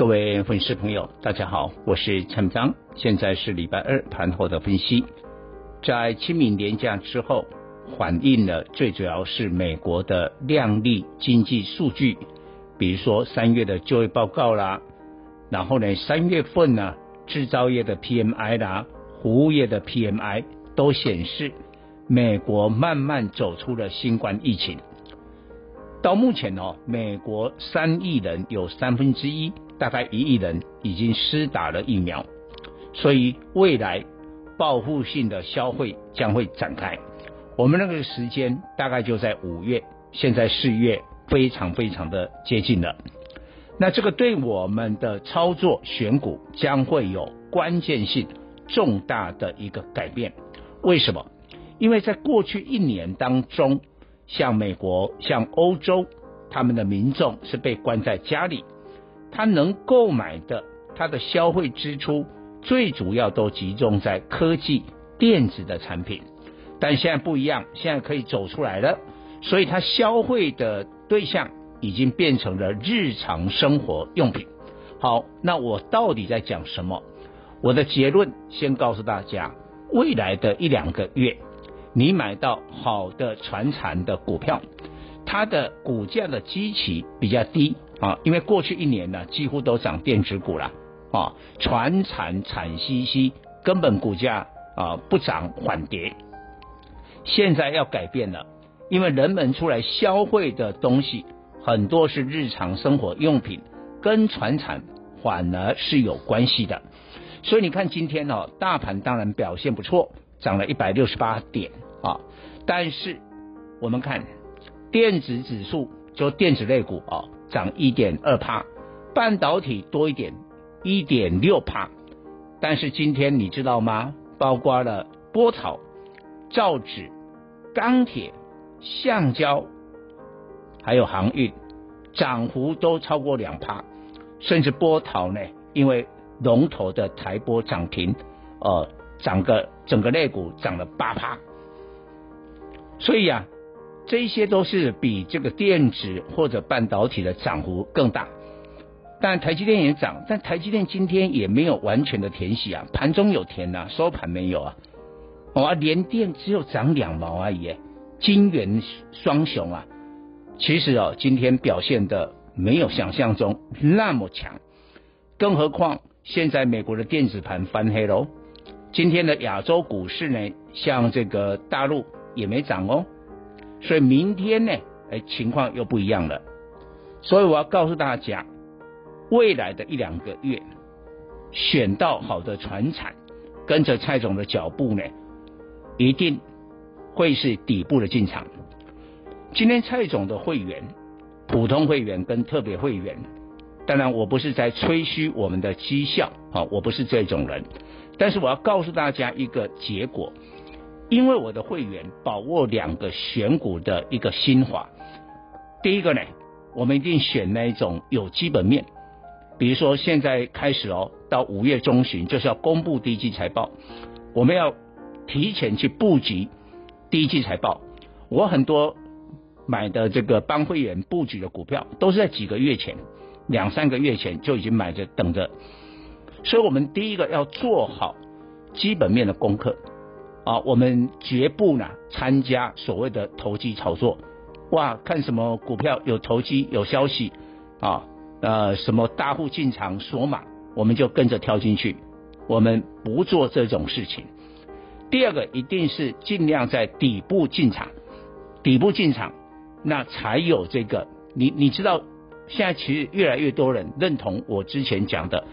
各位粉丝朋友，大家好，我是陈章，现在是礼拜二盘后的分析。在清明连假之后，反映了最主要是美国的亮丽经济数据，比如说三月的就业报告啦，然后呢，三月份呢，制造业的 PMI 啦，服务业的 PMI 都显示美国慢慢走出了新冠疫情。到目前哦，美国三亿人有三分之一。大概一亿人已经施打了疫苗，所以未来报复性的消费将会展开。我们那个时间大概就在五月，现在四月非常非常的接近了。那这个对我们的操作选股将会有关键性重大的一个改变。为什么？因为在过去一年当中，像美国、像欧洲，他们的民众是被关在家里。他能购买的，他的消费支出最主要都集中在科技、电子的产品，但现在不一样，现在可以走出来了，所以他消费的对象已经变成了日常生活用品。好，那我到底在讲什么？我的结论先告诉大家，未来的一两个月，你买到好的传产的股票，它的股价的基期比较低。啊，因为过去一年呢，几乎都涨电子股了，啊，传产产兮兮，根本股价啊不涨反跌。现在要改变了，因为人们出来消费的东西很多是日常生活用品，跟传产反而是有关系的。所以你看今天呢，大盘当然表现不错，涨了一百六十八点啊，但是我们看电子指数，就电子类股啊。涨一点二趴，半导体多一点，一点六趴。但是今天你知道吗？包括了波涛、造纸、钢铁、橡胶，还有航运，涨幅都超过两趴。甚至波涛呢，因为龙头的台玻涨停，呃，涨个整个类股涨了八趴。所以呀、啊。这些都是比这个电子或者半导体的涨幅更大，但台积电也涨，但台积电今天也没有完全的填息啊，盘中有填、啊，收盘没有啊，哦啊，联电只有涨两毛而已，晶圆双雄啊，其实哦，今天表现的没有想象中那么强，更何况现在美国的电子盘翻黑喽，今天的亚洲股市呢，像这个大陆也没涨哦。所以明天呢，哎，情况又不一样了。所以我要告诉大家，未来的一两个月，选到好的船产，跟着蔡总的脚步呢，一定会是底部的进场。今天蔡总的会员，普通会员跟特别会员，当然我不是在吹嘘我们的绩效啊，我不是这种人，但是我要告诉大家一个结果。因为我的会员把握两个选股的一个心法，第一个呢，我们一定选那一种有基本面，比如说现在开始哦，到五月中旬就是要公布第一季财报，我们要提前去布局第一季财报。我很多买的这个帮会员布局的股票，都是在几个月前、两三个月前就已经买着等着，所以我们第一个要做好基本面的功课。啊，我们绝不呢参加所谓的投机炒作。哇，看什么股票有投机有消息啊，呃，什么大户进场锁码，我们就跟着跳进去。我们不做这种事情。第二个，一定是尽量在底部进场，底部进场，那才有这个。你你知道，现在其实越来越多人认同我之前讲的，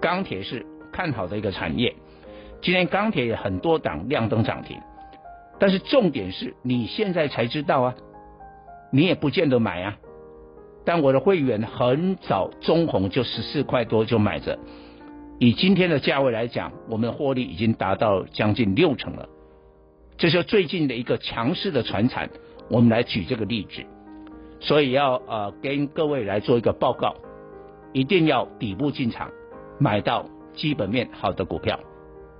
钢铁是看好的一个产业。今天钢铁也很多档亮灯涨停，但是重点是你现在才知道啊，你也不见得买啊。但我的会员很早中红就十四块多就买着，以今天的价位来讲，我们的获利已经达到将近六成了。这是最近的一个强势的传产，我们来举这个例子，所以要呃跟各位来做一个报告，一定要底部进场，买到基本面好的股票。